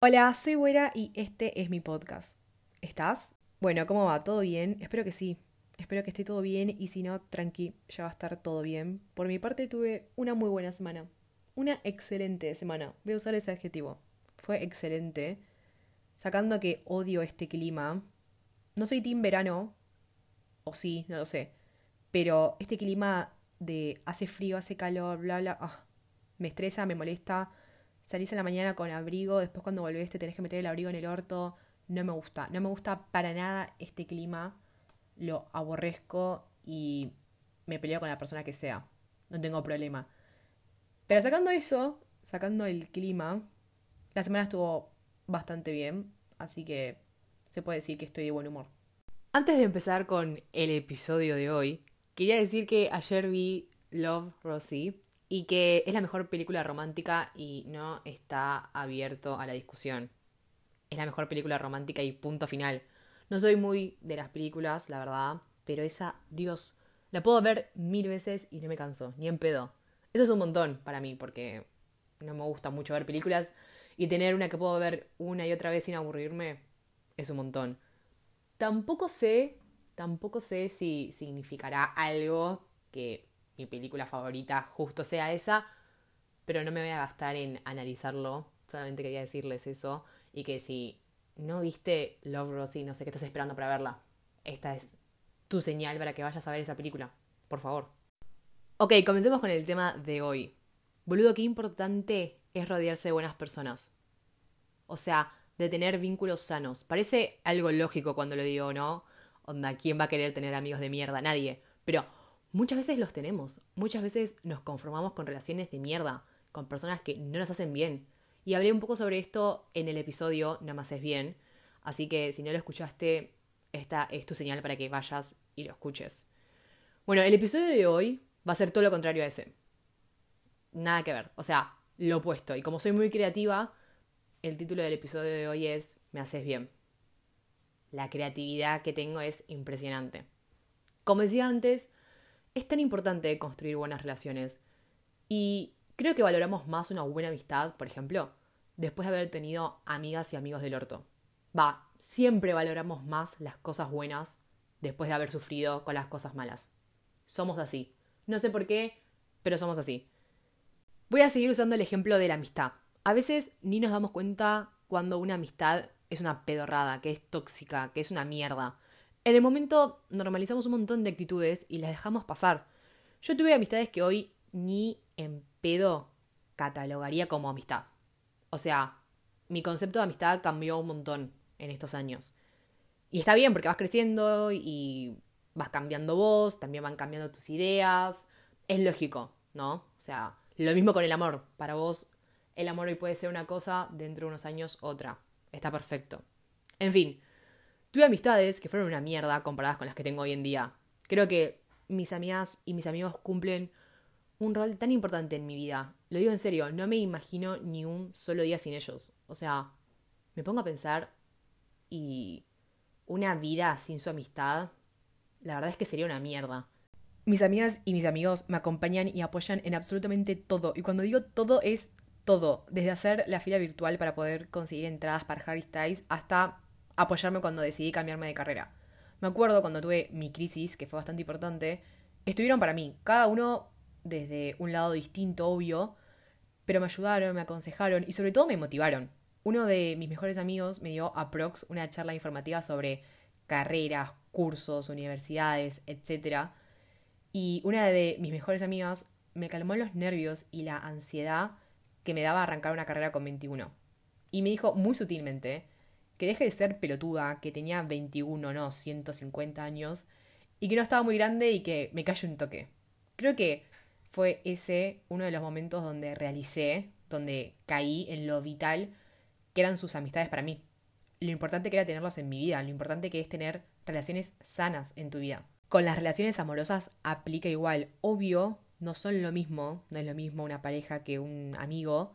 Hola, soy Güera y este es mi podcast. ¿Estás? Bueno, ¿cómo va? ¿Todo bien? Espero que sí. Espero que esté todo bien y si no, tranqui, ya va a estar todo bien. Por mi parte tuve una muy buena semana. Una excelente semana. Voy a usar ese adjetivo. Fue excelente. Sacando que odio este clima. No soy team verano. O sí, no lo sé. Pero este clima de hace frío, hace calor, bla, bla. ah, me estresa, me molesta salís en la mañana con abrigo, después cuando volvés te tenés que meter el abrigo en el orto. No me gusta, no me gusta para nada este clima. Lo aborrezco y me peleo con la persona que sea. No tengo problema. Pero sacando eso, sacando el clima, la semana estuvo bastante bien, así que se puede decir que estoy de buen humor. Antes de empezar con el episodio de hoy, quería decir que ayer vi Love Rosie y que es la mejor película romántica y no está abierto a la discusión. Es la mejor película romántica y punto final. No soy muy de las películas, la verdad, pero esa, Dios, la puedo ver mil veces y no me canso, ni en pedo. Eso es un montón para mí, porque no me gusta mucho ver películas y tener una que puedo ver una y otra vez sin aburrirme es un montón. Tampoco sé, tampoco sé si significará algo que mi película favorita justo sea esa, pero no me voy a gastar en analizarlo, solamente quería decirles eso y que si no viste Love Rosie, no sé qué estás esperando para verla. Esta es tu señal para que vayas a ver esa película, por favor. Ok, comencemos con el tema de hoy. Boludo, qué importante es rodearse de buenas personas. O sea, de tener vínculos sanos. Parece algo lógico cuando lo digo, ¿no? Onda, ¿quién va a querer tener amigos de mierda? Nadie. Pero muchas veces los tenemos. Muchas veces nos conformamos con relaciones de mierda, con personas que no nos hacen bien. Y hablé un poco sobre esto en el episodio Nada más es bien. Así que si no lo escuchaste, esta es tu señal para que vayas y lo escuches. Bueno, el episodio de hoy va a ser todo lo contrario a ese. Nada que ver. O sea, lo opuesto. Y como soy muy creativa, el título del episodio de hoy es Me haces bien. La creatividad que tengo es impresionante. Como decía antes, es tan importante construir buenas relaciones. Y creo que valoramos más una buena amistad, por ejemplo, después de haber tenido amigas y amigos del orto. Va, siempre valoramos más las cosas buenas después de haber sufrido con las cosas malas. Somos así. No sé por qué, pero somos así. Voy a seguir usando el ejemplo de la amistad. A veces ni nos damos cuenta cuando una amistad es una pedorrada, que es tóxica, que es una mierda. En el momento normalizamos un montón de actitudes y las dejamos pasar. Yo tuve amistades que hoy ni en pedo catalogaría como amistad. O sea, mi concepto de amistad cambió un montón en estos años. Y está bien porque vas creciendo y vas cambiando vos, también van cambiando tus ideas. Es lógico, ¿no? O sea, lo mismo con el amor. Para vos, el amor hoy puede ser una cosa, dentro de unos años otra. Está perfecto. En fin, Tuve amistades que fueron una mierda comparadas con las que tengo hoy en día. Creo que mis amigas y mis amigos cumplen un rol tan importante en mi vida. Lo digo en serio, no me imagino ni un solo día sin ellos. O sea, me pongo a pensar y una vida sin su amistad, la verdad es que sería una mierda. Mis amigas y mis amigos me acompañan y apoyan en absolutamente todo. Y cuando digo todo es todo. Desde hacer la fila virtual para poder conseguir entradas para Harry Styles hasta apoyarme cuando decidí cambiarme de carrera. Me acuerdo cuando tuve mi crisis, que fue bastante importante, estuvieron para mí, cada uno desde un lado distinto, obvio, pero me ayudaron, me aconsejaron y sobre todo me motivaron. Uno de mis mejores amigos me dio a Prox una charla informativa sobre carreras, cursos, universidades, etc. Y una de mis mejores amigas me calmó los nervios y la ansiedad que me daba arrancar una carrera con 21. Y me dijo muy sutilmente que deje de ser pelotuda, que tenía 21, no, 150 años, y que no estaba muy grande y que me calle un toque. Creo que fue ese uno de los momentos donde realicé, donde caí en lo vital que eran sus amistades para mí. Lo importante que era tenerlos en mi vida, lo importante que es tener relaciones sanas en tu vida. Con las relaciones amorosas aplica igual. Obvio, no son lo mismo, no es lo mismo una pareja que un amigo,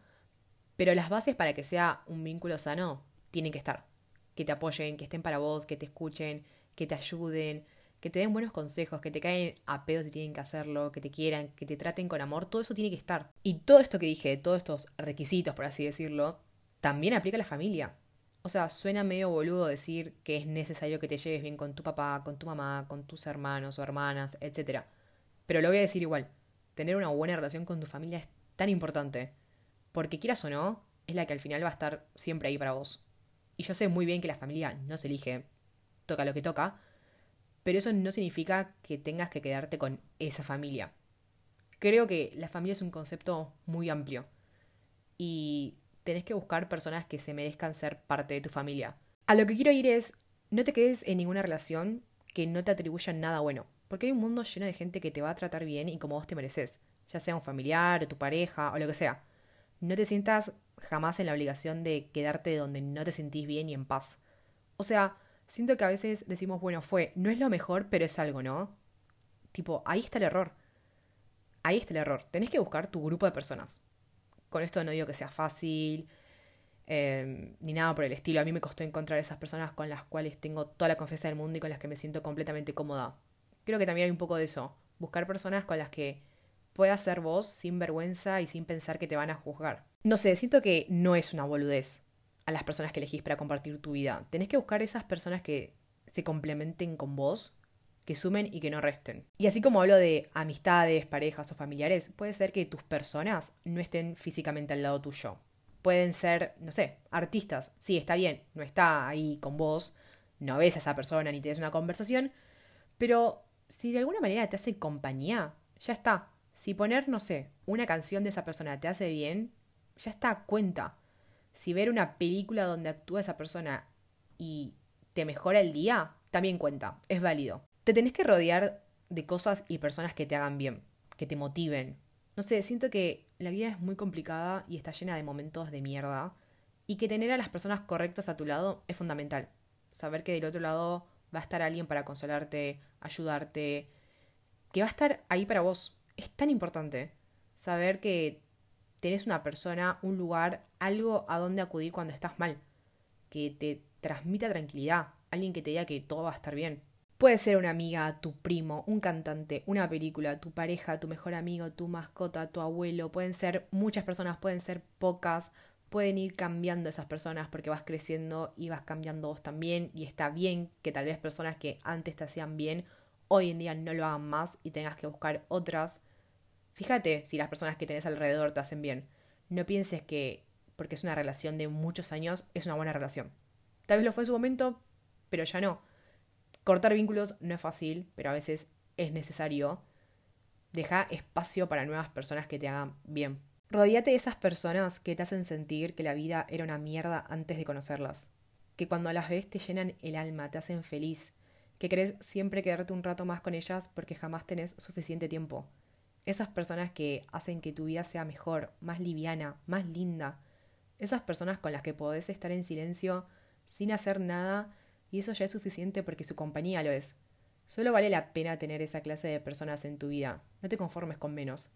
pero las bases para que sea un vínculo sano tienen que estar que te apoyen, que estén para vos, que te escuchen, que te ayuden, que te den buenos consejos, que te caen a pedo si tienen que hacerlo, que te quieran, que te traten con amor, todo eso tiene que estar. Y todo esto que dije, todos estos requisitos, por así decirlo, también aplica a la familia. O sea, suena medio boludo decir que es necesario que te lleves bien con tu papá, con tu mamá, con tus hermanos o hermanas, etc. Pero lo voy a decir igual. Tener una buena relación con tu familia es tan importante. Porque quieras o no, es la que al final va a estar siempre ahí para vos. Y yo sé muy bien que la familia no se elige, toca lo que toca, pero eso no significa que tengas que quedarte con esa familia. Creo que la familia es un concepto muy amplio. Y tenés que buscar personas que se merezcan ser parte de tu familia. A lo que quiero ir es, no te quedes en ninguna relación que no te atribuya nada bueno, porque hay un mundo lleno de gente que te va a tratar bien y como vos te mereces, ya sea un familiar, o tu pareja, o lo que sea. No te sientas jamás en la obligación de quedarte donde no te sentís bien y en paz. O sea, siento que a veces decimos, bueno, fue, no es lo mejor, pero es algo, ¿no? Tipo, ahí está el error. Ahí está el error. Tenés que buscar tu grupo de personas. Con esto no digo que sea fácil, em, ni nada por el estilo. A mí me costó encontrar esas personas con las cuales tengo toda la confianza del mundo y con las que me siento completamente cómoda. Creo que también hay un poco de eso. Buscar personas con las que puedas ser vos sin vergüenza y sin pensar que te van a juzgar. No sé, siento que no es una boludez a las personas que elegís para compartir tu vida. Tenés que buscar esas personas que se complementen con vos que sumen y que no resten. Y así como hablo de amistades, parejas o familiares, puede ser que tus personas no estén físicamente al lado tuyo. Pueden ser, no sé, artistas. Sí, está bien, no está ahí con vos, no ves a esa persona ni tienes una conversación, pero si de alguna manera te hace compañía, ya está. Si poner, no sé, una canción de esa persona te hace bien, ya está, cuenta. Si ver una película donde actúa esa persona y te mejora el día, también cuenta, es válido. Te tenés que rodear de cosas y personas que te hagan bien, que te motiven. No sé, siento que la vida es muy complicada y está llena de momentos de mierda y que tener a las personas correctas a tu lado es fundamental. Saber que del otro lado va a estar alguien para consolarte, ayudarte, que va a estar ahí para vos. Es tan importante saber que tenés una persona, un lugar, algo a donde acudir cuando estás mal, que te transmita tranquilidad, alguien que te diga que todo va a estar bien. Puede ser una amiga, tu primo, un cantante, una película, tu pareja, tu mejor amigo, tu mascota, tu abuelo. Pueden ser muchas personas, pueden ser pocas. Pueden ir cambiando esas personas porque vas creciendo y vas cambiando vos también. Y está bien que tal vez personas que antes te hacían bien, hoy en día no lo hagan más y tengas que buscar otras. Fíjate si las personas que tenés alrededor te hacen bien. No pienses que porque es una relación de muchos años es una buena relación. Tal vez lo fue en su momento, pero ya no Cortar vínculos no es fácil, pero a veces es necesario. Deja espacio para nuevas personas que te hagan bien. Rodíate de esas personas que te hacen sentir que la vida era una mierda antes de conocerlas. Que cuando las ves te llenan el alma, te hacen feliz. Que querés siempre quedarte un rato más con ellas porque jamás tenés suficiente tiempo. Esas personas que hacen que tu vida sea mejor, más liviana, más linda. Esas personas con las que podés estar en silencio sin hacer nada y eso ya es suficiente porque su compañía lo es. Solo vale la pena tener esa clase de personas en tu vida. No te conformes con menos.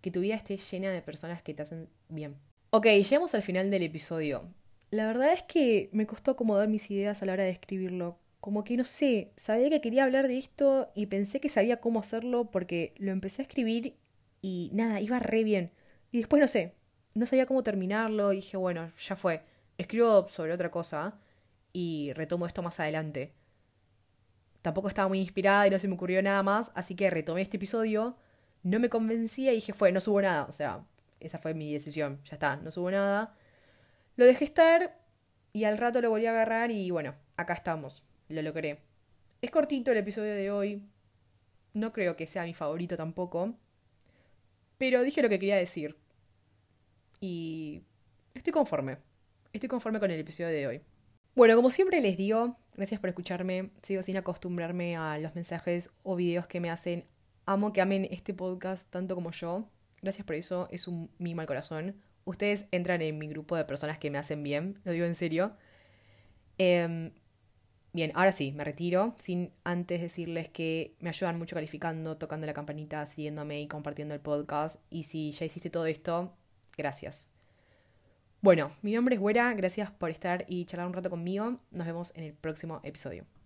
Que tu vida esté llena de personas que te hacen bien. Ok, llegamos al final del episodio. La verdad es que me costó acomodar mis ideas a la hora de escribirlo. Como que no sé, sabía que quería hablar de esto y pensé que sabía cómo hacerlo porque lo empecé a escribir y nada, iba re bien. Y después no sé, no sabía cómo terminarlo y dije, bueno, ya fue. Escribo sobre otra cosa y retomo esto más adelante. Tampoco estaba muy inspirada y no se me ocurrió nada más, así que retomé este episodio, no me convencía y dije, fue, no subo nada, o sea, esa fue mi decisión, ya está, no subo nada. Lo dejé estar y al rato lo volví a agarrar y bueno, acá estamos, lo logré. Es cortito el episodio de hoy, no creo que sea mi favorito tampoco, pero dije lo que quería decir. Y estoy conforme, estoy conforme con el episodio de hoy. Bueno, como siempre les digo, gracias por escucharme. Sigo sin acostumbrarme a los mensajes o videos que me hacen. Amo que amen este podcast tanto como yo. Gracias por eso, es un mimo al corazón. Ustedes entran en mi grupo de personas que me hacen bien, lo digo en serio. Em, bien, ahora sí, me retiro, sin antes decirles que me ayudan mucho calificando, tocando la campanita, siguiéndome y compartiendo el podcast. Y si ya hiciste todo esto, gracias. Bueno, mi nombre es Güera, gracias por estar y charlar un rato conmigo. Nos vemos en el próximo episodio.